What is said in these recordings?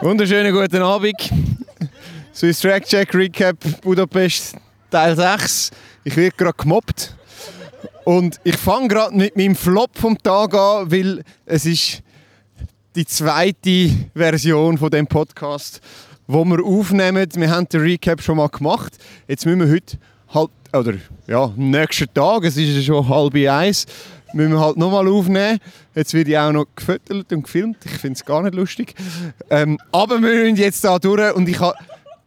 Wunderschönen guten Abend. Swiss Track Check Recap Budapest Teil 6. Ich werde gerade gemobbt. Und ich fange gerade mit meinem Flop vom Tag an, weil es ist die zweite Version von dem Podcast, wo wir aufnehmen. Wir haben den Recap schon mal gemacht. Jetzt müssen wir heute halt, oder ja, nächsten Tag, es ist schon halb eins, müssen wir halt nochmal aufnehmen. Jetzt wird ich auch noch gefüttert und gefilmt. Ich finde es gar nicht lustig. Ähm, aber wir müssen jetzt da durch und ich habe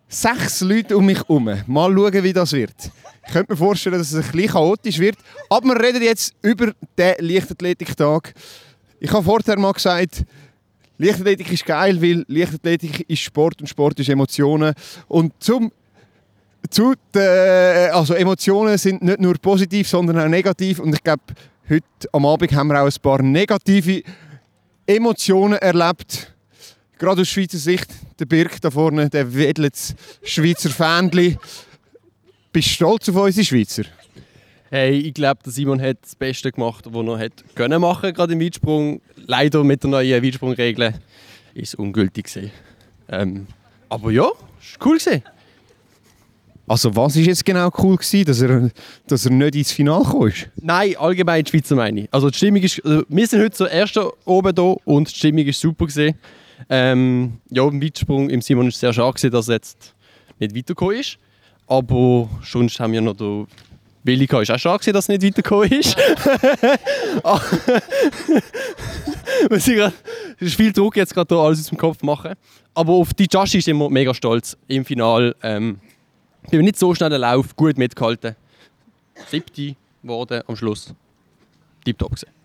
sechs Leute um mich herum. Mal schauen, wie das wird. Ich könnte mir vorstellen, dass es ein bisschen chaotisch wird. Aber wir reden jetzt über den Leichtathletiktag. Ich habe vorher mal gesagt, Leichtathletik ist geil, weil Leichtathletik ist Sport und Sport ist Emotionen. Und zum zu den, also Emotionen sind nicht nur positiv, sondern auch negativ. Und ich glaube, heute am Abend haben wir auch ein paar negative Emotionen erlebt. Gerade aus Schweizer Sicht, der Birk da vorne, der wedelt das Schweizer Fähnchen. Bist du stolz auf unsere Schweizer? Hey, ich glaube, Simon hat das Beste gemacht, was er hat können machen, gerade im Weitsprung. Leider mit der neuen Weitsprungregel ist es ungültig. Ähm, aber ja, es war cool gewesen. Also was ist jetzt genau cool gewesen, dass er, dass er nicht ins Finale kam? Nein, allgemein die Schweizer meine ich. Also die Stimmung ist, also wir sind heute so erster oben da und die Stimmung ist super gewesen. Ähm, ja, im Weitsprung im Simon ist sehr schade gewesen, dass er jetzt nicht weitergekommen ist. Aber sonst haben wir noch da Willi ist auch schade gewesen, dass er nicht weitergekommen ist. es ist viel Druck jetzt gerade alles aus dem Kopf machen. Aber auf die Jashi ist immer mega stolz im Finale. Ähm, ich bin nicht so schnell Lauf, gut mitgehalten. Siebte geworden am Schluss. Tipptopp gesehen.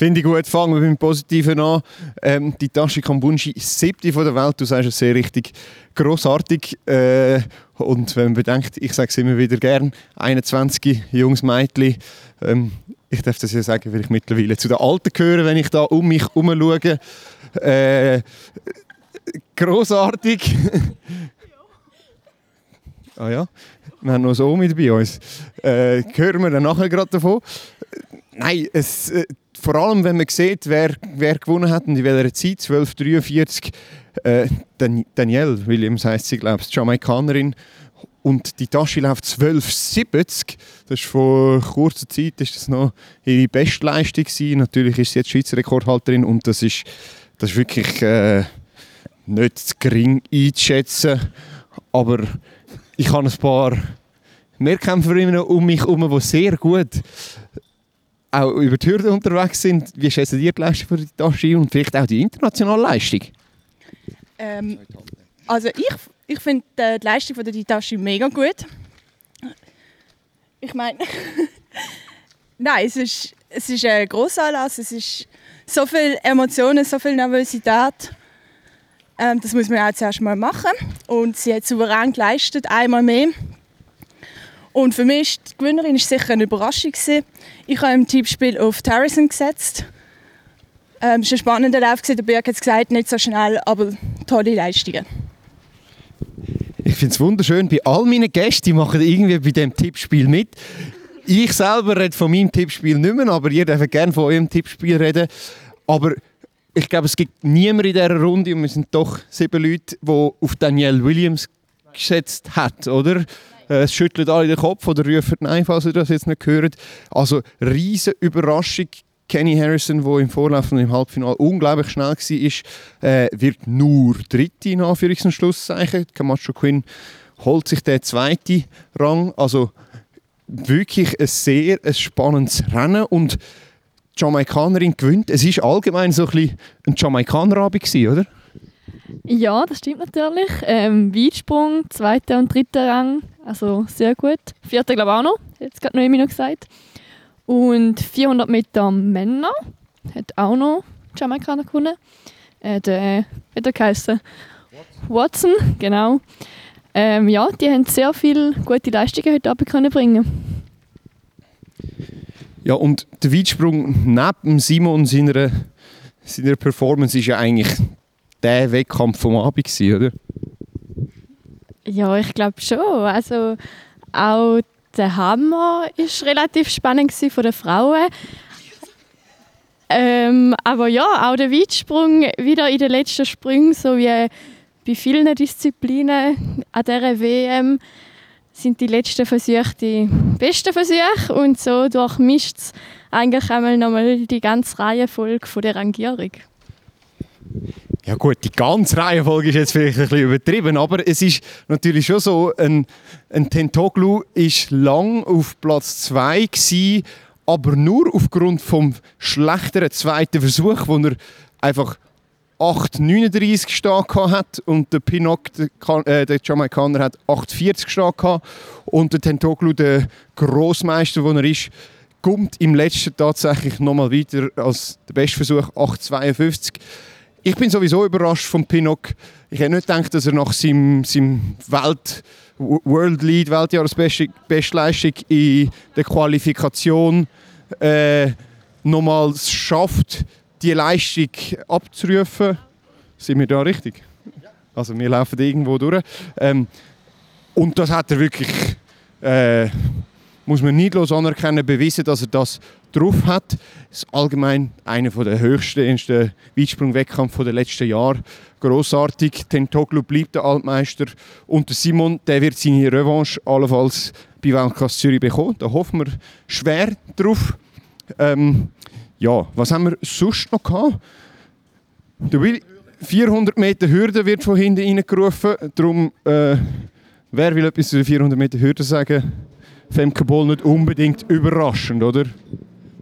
Finde ich gut. Fangen wir mit dem Positiven an. Ähm, die Tashi Kambunji, siebte von der Welt. Du sagst es sehr richtig. Grossartig. Äh, und wenn man bedenkt, ich sage es immer wieder gern, 21 Jungs, Mädchen. Ähm, ich darf das ja sagen, weil ich mittlerweile zu den Alten gehöre, wenn ich da um mich herum schaue. Äh, grossartig. Ah ja, wir haben noch so mit bei uns. Äh, hören wir dann nachher gerade davon. Nein, es, äh, vor allem wenn man sieht, wer, wer gewonnen hat und in welcher Zeit, 1243, äh, Dan Danielle Williams heißt sie, glaube ich, Jamaikanerin. Und die Tasche läuft 1270. Das ist vor kurzer Zeit ist das noch ihre Bestleistung gewesen. Natürlich ist sie jetzt Schweizer Rekordhalterin und das ist, das ist wirklich äh, nicht zu gering einzuschätzen. Aber ich habe ein paar Mehrkämpferinnen um mich herum, die sehr gut auch über die Hürde unterwegs sind. Wie schätzen ihr die Leistung für die Tasche und vielleicht auch die internationale Leistung? Ähm, also ich, ich finde äh, die Leistung von der Ditashi mega gut. Ich meine, nein, es ist, es ist ein Grossanlass, es ist so viel Emotionen, so viel Nervosität. Ähm, das muss man auch zuerst mal machen. Und sie hat souverän geleistet, einmal mehr. Und für mich ist die Gewinnerin ist sicher eine Überraschung. Gewesen. Ich habe im Tippspiel auf Harrison gesetzt. Ähm, es war ein spannender Lauf. Der Berg hat es gesagt, nicht so schnell, aber tolle Leistungen. Ich finde es wunderschön, bei all meinen Gästen die machen irgendwie bei diesem Tippspiel mit. Ich selber rede von meinem Tippspiel nicht mehr, aber ihr dürft gerne von eurem Tippspiel reden. Aber ich glaube, es gibt niemanden in dieser Runde, und wir sind doch sieben Leute, die auf Danielle Williams gesetzt hat, oder? Äh, es schüttelt alle den Kopf oder rufen Nein, falls ihr das jetzt nicht gehört. Also, riesige Überraschung. Kenny Harrison, der im Vorlauf und im Halbfinale unglaublich schnell war, äh, wird nur Dritte in Anführungs- Schlusszeichen. Camacho Quinn holt sich den zweiten Rang. Also wirklich ein sehr ein spannendes Rennen und Jamaikanerin gewinnt. Es war allgemein so ein, bisschen ein Jamaikaner-Abend, oder? Ja, das stimmt natürlich. Ähm, Weitsprung, zweiter und dritter Rang, also sehr gut. Vierter glaube ich auch noch, jetzt gerade noch gesagt. Und 400 Meter Männer hat auch noch Jamaikaner gewonnen. Äh, der, wie der geheißen? Watson, genau. Ähm, ja, die haben sehr viele gute Leistungen heute Abend können ja, und der Weitsprung neben Simon seiner, seiner Performance ist ja eigentlich der Wettkampf vom Abend, gewesen, oder? Ja, ich glaube schon. Also auch der Hammer ist relativ spannend von den Frauen. Ähm, aber ja, auch der Weitsprung wieder in den letzten Sprüngen, so wie bei vielen Disziplinen an dieser WM, sind die letzten Versuche die besten Versuche und so durchmischt es eigentlich einmal nochmal die ganze Reihenfolge von der Rangierung. Ja gut, die ganze Reihenfolge ist jetzt vielleicht ein bisschen übertrieben, aber es ist natürlich schon so, ein, ein Tentoglu ist lang auf Platz 2 gewesen, aber nur aufgrund vom schlechteren zweiten Versuch, wo er einfach 8,39 stark hat und der Pinnock, der, äh, Jamaikaner, hat 8,40 stark und der Tentoglu, der Grossmeister, wo er ist, kommt im letzten tatsächlich nochmal weiter als der beste Versuch 8,52. Ich bin sowieso überrascht von Pinnock. Ich hätte nicht gedacht, dass er nach seinem, seinem Welt World Lead Weltjahresbestleistung in der Qualifikation äh, nochmals schafft, die Leistung abzurufen. Sind wir da richtig? Also wir laufen irgendwo durch. Ähm, und das hat er wirklich, äh, muss man neidlos anerkennen, bewiesen, dass er das drauf hat. Das ist allgemein einer der höchsten Weitsprung-Wettkämpfe der letzten Jahre. Grossartig. Tentoglu bleibt der Altmeister. Und der Simon der wird seine Revanche allenfalls bei Weltklasse Zürich bekommen. Da hoffen wir schwer drauf. Ähm, ja, was haben wir sonst noch gehabt? Der Will 400 Meter Hürde wird von hinten reingerufen. Darum, äh, wer will etwas zu der 400 Meter Hürde sagen? Femke Boll nicht unbedingt überraschend, oder?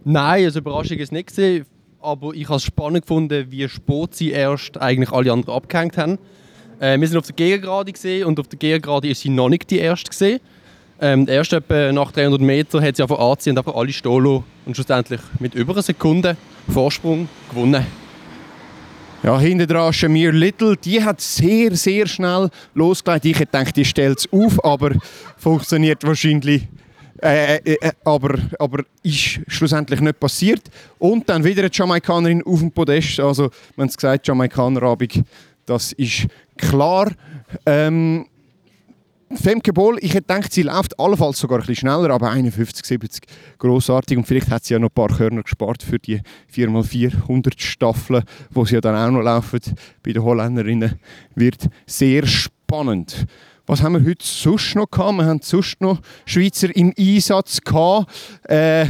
Nein, also Überraschung ist nicht gesehen, aber ich habe es spannend gefunden, wie spät sie erst eigentlich alle anderen abgehängt haben. Äh, wir sind auf der Gegengrade gesehen und auf der Gegengrade ist sie noch nicht die erste gesehen. Ähm, der erste etwa nach 300 Metern hat sie einfach anziehen und einfach alle stehen und schlussendlich mit über einer Sekunde Vorsprung gewonnen. Ja, hinten dran Shamir Little, die hat sehr, sehr schnell losgelegt. Ich hätte gedacht, die stellt es auf, aber funktioniert wahrscheinlich äh, äh, äh, aber, aber ist schlussendlich nicht passiert. Und dann wieder eine Jamaikanerin auf dem Podest. Also, man hat gesagt, Jamaikanerabend, das ist klar. Ähm, Femke Boll, ich hätte gedacht, sie läuft allenfalls sogar ein bisschen schneller, aber 51, 70 großartig und vielleicht hat sie ja noch ein paar Körner gespart für die 4x400 Staffeln, wo sie ja dann auch noch laufen bei den Holländerinnen. Wird sehr spannend. Was haben wir heute sonst noch gehabt? Wir haben sonst noch Schweizer im Einsatz gehabt. Äh,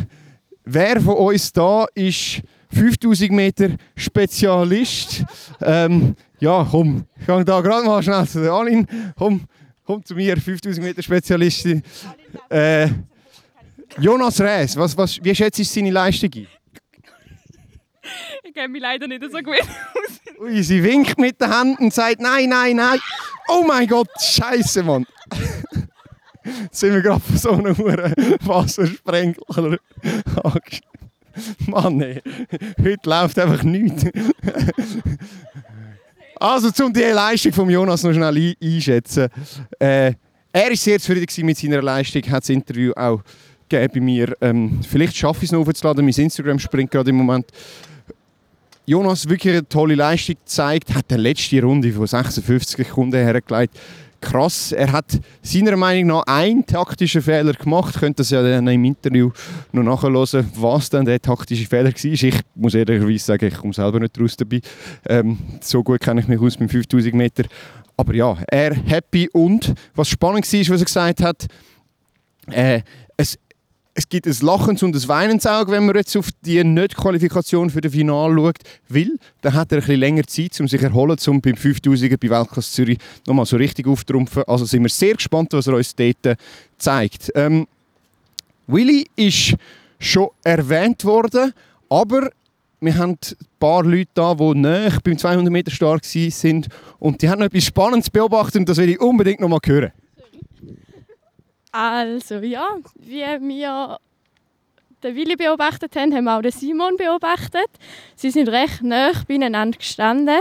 wer von uns da ist 5000 Meter Spezialist? Ähm, ja, komm, ich gehe da gerade mal schnell zu der Aline. Komm, komm zu mir, 5000 Meter Spezialistin. Äh, Jonas Rees, was, was, wie schätzt du seine Leistung ein? Ich kenne mich leider nicht so gut aus. Ui, sie winkt mit den Händen und sagt nein, nein, nein. Oh mein Gott, scheiße, Mann. Jetzt sind wir gerade von so einem Wassersprenkler Mann, ey. heute läuft einfach nichts. Also, um die Leistung von Jonas noch schnell einschätzen. Äh, er war sehr zufrieden mit seiner Leistung, hat das Interview auch gegeben mir. Ähm, vielleicht schaffe ich es noch aufzuladen, mein Instagram springt gerade im Moment. Jonas wirklich eine tolle Leistung gezeigt, hat die letzte Runde von 56 Sekunden hergelegt. Krass, er hat seiner Meinung nach einen taktischen Fehler gemacht. Könnt das ja dann im Interview noch nachhören, was dann der taktische Fehler war. Ich muss ehrlicherweise sagen, ich komme selber nicht raus dabei. Ähm, so gut kenne ich mich aus mit 5000 Meter. Aber ja, er happy und was spannend war, was er gesagt hat, äh, es, es gibt ein Lachens und ein Weinensauge, wenn man jetzt auf die Nicht-Qualifikation für das Finale schaut, weil dann hat er ein bisschen länger Zeit, um sich erholen, um beim 5000er bei Weltklasse Zürich nochmal so richtig aufzutrumpfen. Also sind wir sehr gespannt, was er uns dort zeigt. Ähm, Willy ist schon erwähnt worden, aber wir haben ein paar Leute da, die nicht beim 200 Meter stark sind und die haben noch etwas Spannendes beobachtet und das will ich unbedingt noch mal hören. Also ja, wie wir den Willi beobachtet haben, haben wir auch den Simon beobachtet. Sie sind recht nah beieinander gestanden.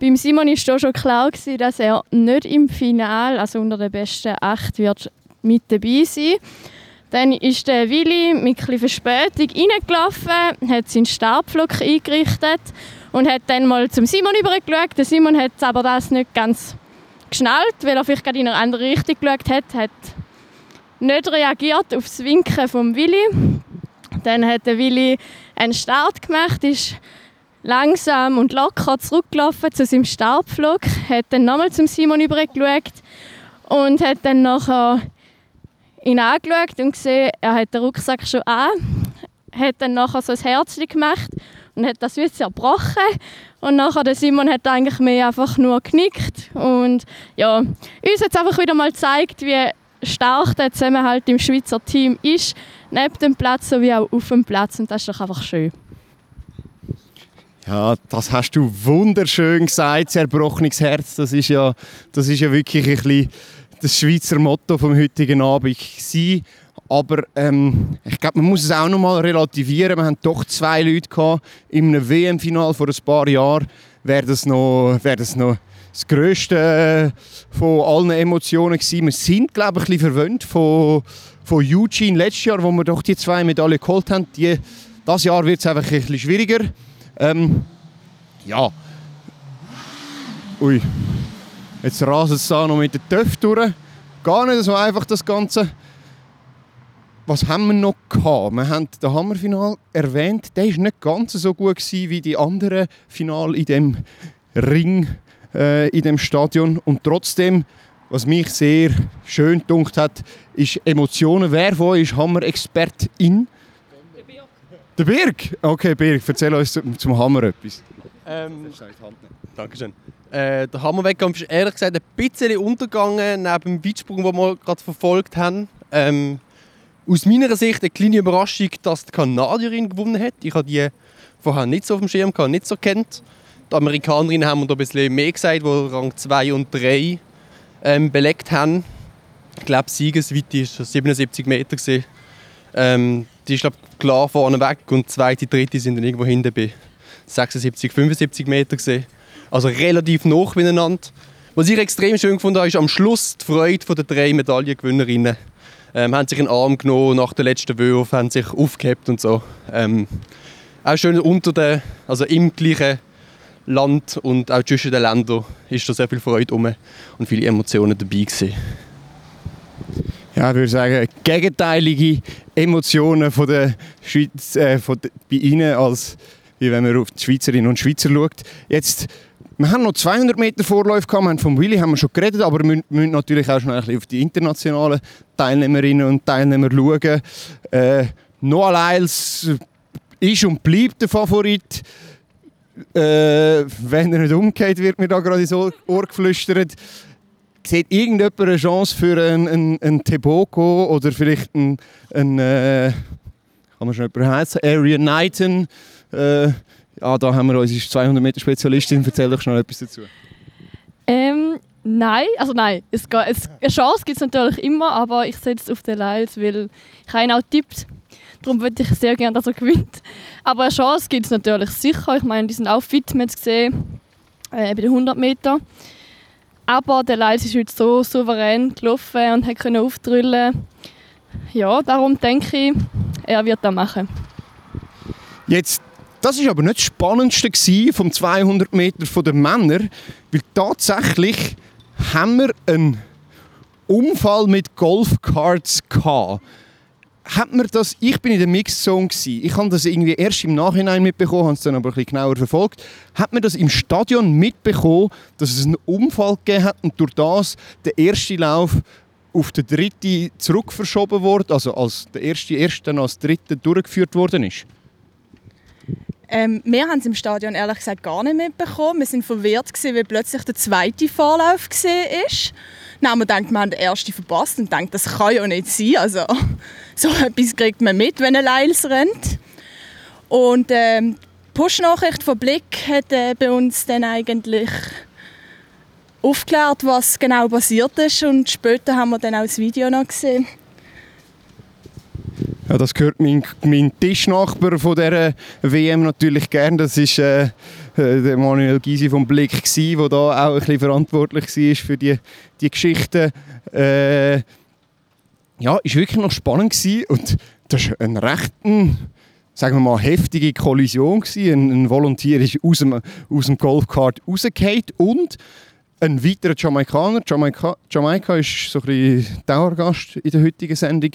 Beim Simon war schon klar, dass er nicht im Finale, also unter den besten acht, wird mit dabei sein Dann ist der Willi mit etwas Verspätung reingelaufen, hat seinen Stabflug eingerichtet und hat dann mal zum Simon übergeschaut. Der Simon hat aber das nicht ganz geschnallt, weil er vielleicht gerade in eine andere Richtung geschaut hat. hat nicht reagiert auf das Winken vom Willi. Dann hat der Willi einen Start gemacht, ist langsam und locker zurückgelaufen zu seinem Startflug, hat dann nochmal zum Simon übergeschaut und hat dann nachher ihn angeschaut und gesehen, er hat den Rucksack schon an, hat dann nachher so ein Herzchen gemacht und hat das wie zerbrochen und nachher der Simon hat eigentlich mehr einfach nur genickt und ja, uns es einfach wieder mal gezeigt, wie stark der Zusammenhalt im Schweizer Team ist, neben dem Platz sowie auch auf dem Platz und das ist doch einfach schön. Ja, das hast du wunderschön gesagt, zerbrochenes Herz. Das ist ja, das ist ja wirklich ein bisschen das Schweizer Motto vom heutigen Abend gewesen. Aber ähm, ich glaube, man muss es auch noch mal relativieren. Wir haben doch zwei Leute gehabt in einem WM-Final vor ein paar Jahren. Wäre das noch, wäre das noch das Größte von allen Emotionen gewesen. Wir sind, glaube ich, ein bisschen verwöhnt von, von Eugene letztes Jahr, wo wir doch die zwei Medaillen geholt haben. Die, das Jahr wird es einfach ein bisschen schwieriger. Ähm, ja. Ui. Jetzt rasen es da noch mit den Töpfen durch. Gar nicht so einfach das Ganze. Was haben wir noch gehabt? Wir haben das Hammerfinal erwähnt. Der war nicht ganz so gut wie die anderen Finale in dem Ring, äh, in dem Stadion. Und trotzdem, was mich sehr schön gedunkt hat, ist Emotionen. Wer von euch ist Hammer-Expertin? Der Birg? Okay, Birg, erzähl uns zum, zum Hammer etwas. Ähm, Dankeschön. Äh, der Hammerwettkampf ist ehrlich gesagt ein bisschen untergegangen neben dem Weitsprung, den wir gerade verfolgt haben. Ähm, aus meiner Sicht eine kleine Überraschung, dass die Kanadierin gewonnen hat. Ich habe die vorher nicht so auf dem Schirm gehabt, nicht so kennt. Die Amerikanerinnen haben da ein bisschen mehr gesagt, die Rang 2 und 3 ähm, belegt haben. Ich glaube, Siegesweite war 77 Meter. Ähm, die ist glaub, klar vorne weg und die zweite, dritte sind dann irgendwo hinten bei 76, 75 Meter. Also relativ nah beieinander. Was ich extrem schön habe, ist am Schluss die Freude der drei Medaillengewinnerinnen. Ähm, haben sich in den Arm genommen nach dem letzten Wurf, haben sich aufgehebt und so. Ähm, auch schön unter den, also im gleichen Land und auch zwischen den Ländern ist da sehr viel Freude rum und viele Emotionen dabei gewesen. Ja, ich würde sagen, gegenteilige Emotionen von der Schweiz, äh, von der, bei Ihnen, als wie wenn man auf die Schweizerinnen und Schweizer schaut. Jetzt, wir haben noch 200 Meter Vorläufe gehabt, wir haben vom Willi haben wir schon geredet, aber wir müssen natürlich auch schon ein bisschen auf die internationalen Teilnehmerinnen und Teilnehmer schauen. Äh, Noah Lyles ist und bleibt der Favorit. Äh, wenn er nicht umgeht, wird mir da gerade ins Ohr geflüstert. Sieht irgendjemand eine Chance für einen, einen, einen Teboko oder vielleicht einen, einen äh, kann man schon jemanden heißen, Arian Knighton? Äh, ja, da haben wir unsere 200 Meter Spezialistin. Erzähl doch schnell etwas dazu. Ähm, nein, also nein. Es, es, eine Chance gibt es natürlich immer, aber ich setze auf den Lyles, weil ich habe ihn auch tippt. Darum würde ich sehr gerne, dass er gewinnt. Aber eine Chance gibt es natürlich sicher. Ich meine, die sind auch fit, wir es gesehen, äh, bei den 100 Metern. Aber der Lyles ist heute so souverän gelaufen und konnte aufdrüllen. Ja, darum denke ich, er wird das machen. Jetzt, das ist aber nicht das Spannendste vom 200 Meter der Männer, weil tatsächlich haben wir einen Unfall mit Golfcards gehabt. Hat man das, ich bin in der Mixed Zone gewesen. Ich habe das irgendwie erst im Nachhinein mitbekommen, habe es dann aber ein bisschen genauer verfolgt. Hat man das im Stadion mitbekommen, dass es einen Unfall gegeben hat und durch das der erste Lauf auf den dritten zurückverschoben wurde, also als der erste erst dann als dritte durchgeführt worden ist? Ähm, wir haben es im Stadion ehrlich gesagt gar nicht mitbekommen. Wir waren verwirrt, gewesen, weil plötzlich der zweite Vorlauf war. Dann haben wir gedacht, wir haben den ersten verpasst und gedacht, das kann ja nicht sein. Also, so etwas kriegt man mit, wenn ein Lyles rennt. Und ähm, die Push-Nachricht von Blick hat äh, bei uns dann eigentlich aufgeklärt, was genau passiert ist. Und später haben wir dann auch das Video noch gesehen. Ja, das gehört mein, mein Tischnachbar von dieser WM natürlich gern. Das ist äh, äh der Manuel Gysi vom Blick der da auch ein bisschen verantwortlich war für die, die Geschichte. Äh, ja, ist wirklich noch spannend gewesen. und das war eine recht, sagen wir mal, heftige Kollision gewesen. Ein, ein Volontier ist aus dem, aus dem Golfkart rausgefallen und ein weiterer Jamaikaner. Jamaika, Jamaika ist so ein Dauergast in der heutigen Sendung.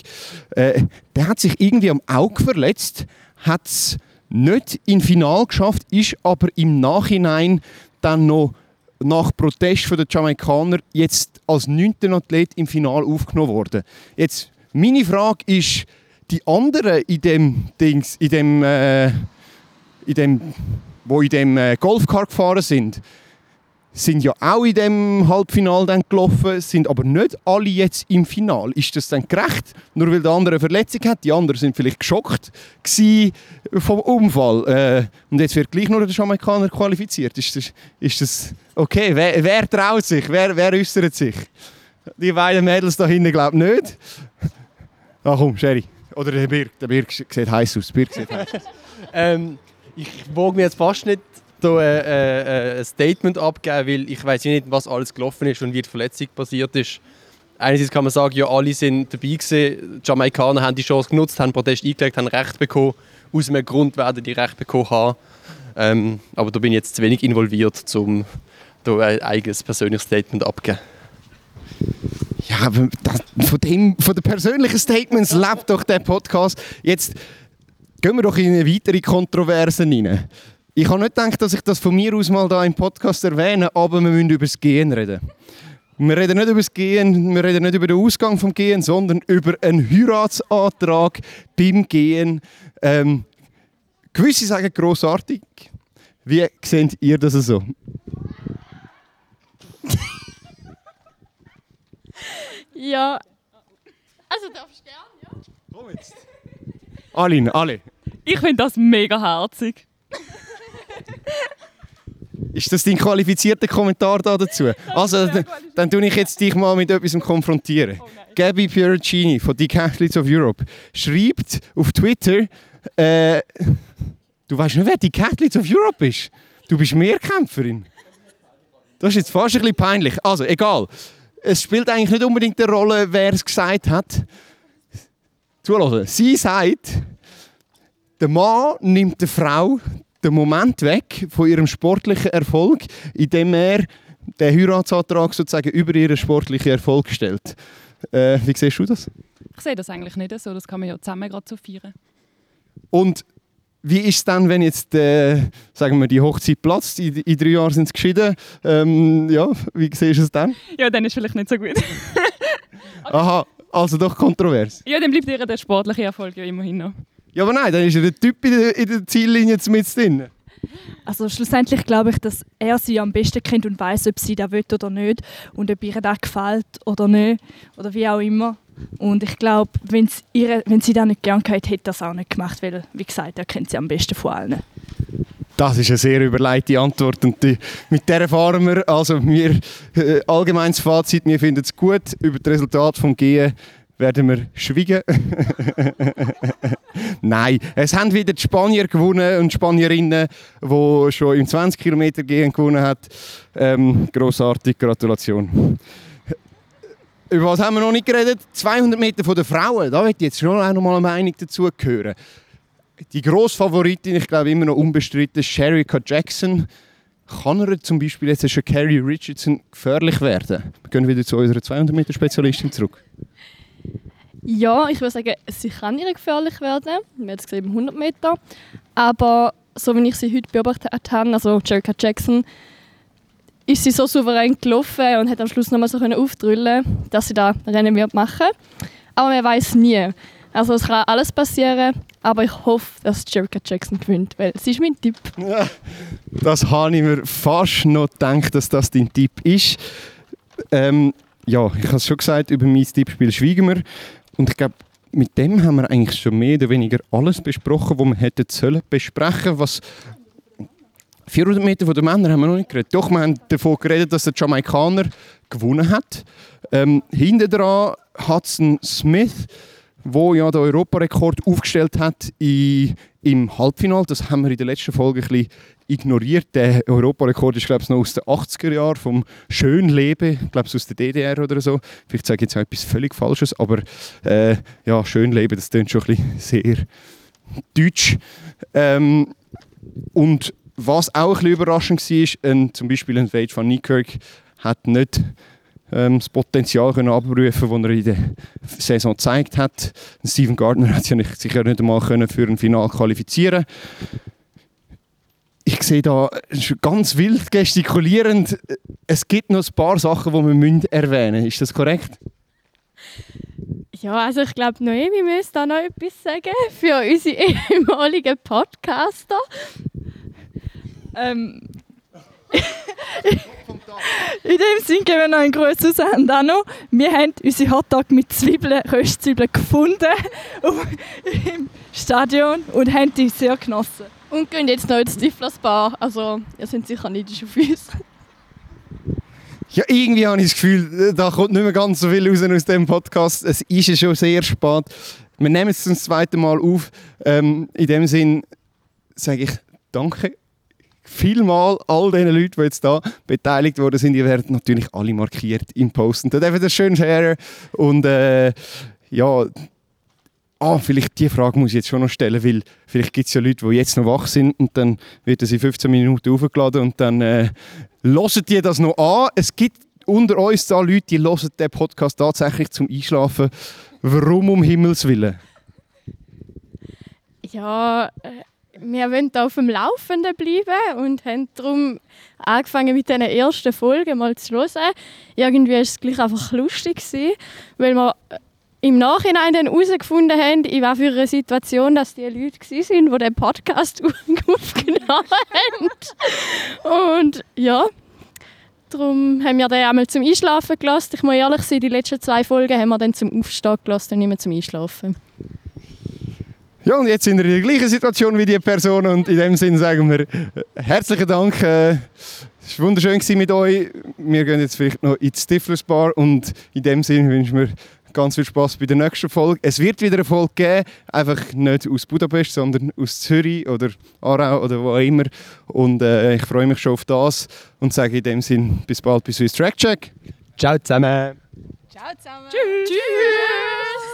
Äh, der hat sich irgendwie am Auge verletzt, hat es nicht ins Final geschafft, ist aber im Nachhinein dann noch nach Protest der Jamaikaner jetzt als neunter Athlet im Final aufgenommen worden. Jetzt, meine Frage ist, die anderen in dem Dings, in dem, äh, in dem, wo in dem äh, Golfcar gefahren sind, sind ja auch in dem Halbfinale dann gelaufen, sind aber nicht alle jetzt im Final. Ist das dann gerecht? Nur weil der andere eine Verletzung hat, die anderen sind vielleicht geschockt vom Unfall. Äh, und jetzt wird gleich nur der Jamaikaner qualifiziert. Ist das, ist das okay? Wer, wer traut sich? Wer, wer äußert sich? Die beiden Mädels da hinten glaube ich nicht. Ach komm, Sherry. Oder der Birk. Der Birk sieht heiß aus. Birk sieht heiß aus. ähm, ich wage mir jetzt fast nicht da, äh, äh, ein Statement abgeben, weil ich weiß nicht, was alles gelaufen ist und wie die Verletzung passiert ist. Einerseits kann man sagen, ja, alle sind dabei gewesen. Die Jamaikaner haben die Chance genutzt, haben Protest eingelegt, haben Recht bekommen. Aus einem Grund werden die Recht bekommen haben. Ähm, aber da bin ich jetzt zu wenig involviert, um da ein eigenes persönliches Statement abzugeben. Ja, das, von, dem, von den persönlichen Statements lebt doch der Podcast. Jetzt gehen wir doch in eine weitere Kontroverse rein. Ich habe nicht gedacht, dass ich das von mir aus mal da im Podcast erwähne, aber wir müssen über das Gehen reden. Wir reden nicht über das Gehen, wir reden nicht über den Ausgang vom Gehen, sondern über einen Heiratsantrag beim Gehen. Ähm, gewisse sagen grossartig. Wie seht ihr das so? Ja. Also darfst du gerne, ja. Komm jetzt. Aline, alle. Ich finde das mega herzig. Ist das dein qualifizierter Kommentar da dazu? Also, dann, dann tue ich jetzt dich mal mit etwas konfrontieren. Oh Gabby Pieracini von Decathletes of Europe schreibt auf Twitter, äh, du weißt nicht, wer Decathletes of Europe ist. Du bist Mehrkämpferin. Das ist jetzt fast ein bisschen peinlich. Also, egal. Es spielt eigentlich nicht unbedingt eine Rolle, wer es gesagt hat. Zulassen. Sie sagt, der Mann nimmt der Frau den Moment weg von ihrem sportlichen Erfolg, indem er den Heiratsantrag sozusagen über ihren sportlichen Erfolg stellt. Äh, wie siehst du das? Ich sehe das eigentlich nicht so, das kann man ja zusammen gerade so feiern. Und wie ist es dann, wenn jetzt äh, sagen wir, die Hochzeit platzt, in, in drei Jahren sind sie geschieden, ähm, ja, wie siehst du es dann? Ja, dann ist es vielleicht nicht so gut. Aha, also doch kontrovers. Ja, dann bleibt ihr der sportliche Erfolg ja immerhin noch. Ja, aber nein, dann ist er der Typ in der, in der Ziellinie mit drin. Also schlussendlich glaube ich, dass er sie am besten kennt und weiß, ob sie das will oder nicht und ob ihr das gefällt oder nicht oder wie auch immer. Und ich glaube, wenn sie das nicht gern gehabt hätte, das auch nicht gemacht, weil, wie gesagt, er kennt sie am besten von allen. Das ist eine sehr überleitete Antwort und die, mit der fahren wir. Also wir, äh, allgemeines Fazit, wir finden es gut. Über das Resultat vom Gehen werden wir schweigen. Nein, es haben wieder die Spanier gewonnen und Spanierinnen, die schon im 20 Kilometer gehen gewonnen hat. Ähm, grossartig, Gratulation. Über was haben wir noch nicht geredet? 200 Meter von den Frauen. Da wird jetzt schon auch noch mal eine Meinung dazu hören. Die Grossfavoritin, ich glaube immer noch unbestritten, Sherika Jackson. Kann er zum Beispiel jetzt schon Carrie Richardson gefährlich werden? Wir gehen wieder zu unserer 200 Meter Spezialistin zurück. Ja, ich würde sagen, sie kann ihr gefährlich werden. Wir haben es gesehen 100 Meter. Aber so wie ich sie heute beobachtet habe, also Jerica Jackson, ist sie so souverän gelaufen und hat am Schluss nochmal so aufdrüllen dass sie da Rennen wird machen. Aber man weiß nie. Also es kann alles passieren, aber ich hoffe, dass Jerica Jackson gewinnt, weil sie ist mein Tipp. Ja, das habe ich mir fast noch gedacht, dass das dein Tipp ist. Ähm, ja, ich habe es schon gesagt, über mein Tippspiel schweigen wir. Und ich glaube, mit dem haben wir eigentlich schon mehr oder weniger alles besprochen, was wir hätten sollen besprechen. Was 400 Meter von den Männern haben wir noch nicht geredet. Doch, wir haben davon geredet, dass der Jamaikaner gewonnen hat. Ähm, hinten dran Hudson Smith, wo ja den Europarekord aufgestellt hat in, im Halbfinale. Das haben wir in der letzten Folge ein bisschen ignoriert. Der Europarekord ist, glaube ich, noch aus den 80er Jahren vom Schönleben, ich glaube, aus der DDR oder so. Vielleicht sage ich jetzt auch etwas völlig Falsches, aber äh, ja, Schönleben, das klingt schon ein bisschen sehr deutsch. Ähm, und was auch ein bisschen überraschend war, ein, zum Beispiel ein Wade van Niekerk hat nicht ähm, das Potenzial können abrufen das er in der Saison gezeigt hat. Steven Gardner hat sich ja nicht, sich ja nicht einmal können für ein Final qualifizieren ich sehe da ganz wild gestikulierend, es gibt noch ein paar Sachen, die wir erwähnen müssen. Ist das korrekt? Ja, also ich glaube, Noemi müsste da noch etwas sagen für unsere ehemaligen Podcaster. Ähm, in dem Sinne geben wir noch einen Gruß aus Andano. Wir haben unsere Hotdog mit Zwiebeln, Röstzwiebeln gefunden im Stadion und haben die sehr genossen. Und gehen jetzt noch ins Stiflers Bar. Also, ihr seid sicher neidisch auf uns. Ja, irgendwie habe ich das Gefühl, da kommt nicht mehr ganz so viel raus aus dem Podcast. Es ist ja schon sehr spät. Wir nehmen es zum zweiten Mal auf. Ähm, in dem Sinn sage ich Danke vielmal all den Leuten, die jetzt da beteiligt worden sind. Ihr werdet natürlich alle markiert im Posten. Da dürft ihr das schön sharen. Und äh, ja, ah, vielleicht die Frage muss ich jetzt schon noch stellen, weil vielleicht gibt es ja Leute, die jetzt noch wach sind und dann werden sie 15 Minuten aufgeladen und dann äh, hören die das noch an. Es gibt unter uns da Leute, die hören den Podcast tatsächlich zum Einschlafen. Warum um Himmels Willen? Ja, äh, wir wollen auf dem Laufenden bleiben und haben darum angefangen mit diesen ersten Folgen mal zu hören. Irgendwie war es gleich einfach lustig, weil wir im Nachhinein dann herausgefunden haben, in einer Situation dass die Leute waren, die den Podcast aufgenommen haben. Und ja, darum haben wir den einmal zum Einschlafen gelassen. Ich muss ehrlich sein, die letzten zwei Folgen haben wir dann zum Aufstehen gelassen und nicht mehr zum Einschlafen. Ja, und jetzt sind wir in der gleichen Situation wie die Person und in dem Sinne sagen wir äh, herzlichen Dank. Äh, es war wunderschön mit euch. Wir gehen jetzt vielleicht noch ins Stiflers Bar und in dem Sinne wünschen wir ganz viel Spaß bei der nächsten Folge. Es wird wieder eine Folge geben, einfach nicht aus Budapest, sondern aus Zürich oder Aarau oder wo auch immer. Und äh, ich freue mich schon auf das und sage in dem Sinne bis bald bei Swiss Track Check. Ciao zusammen. Ciao zusammen. Tschüss. Tschüss.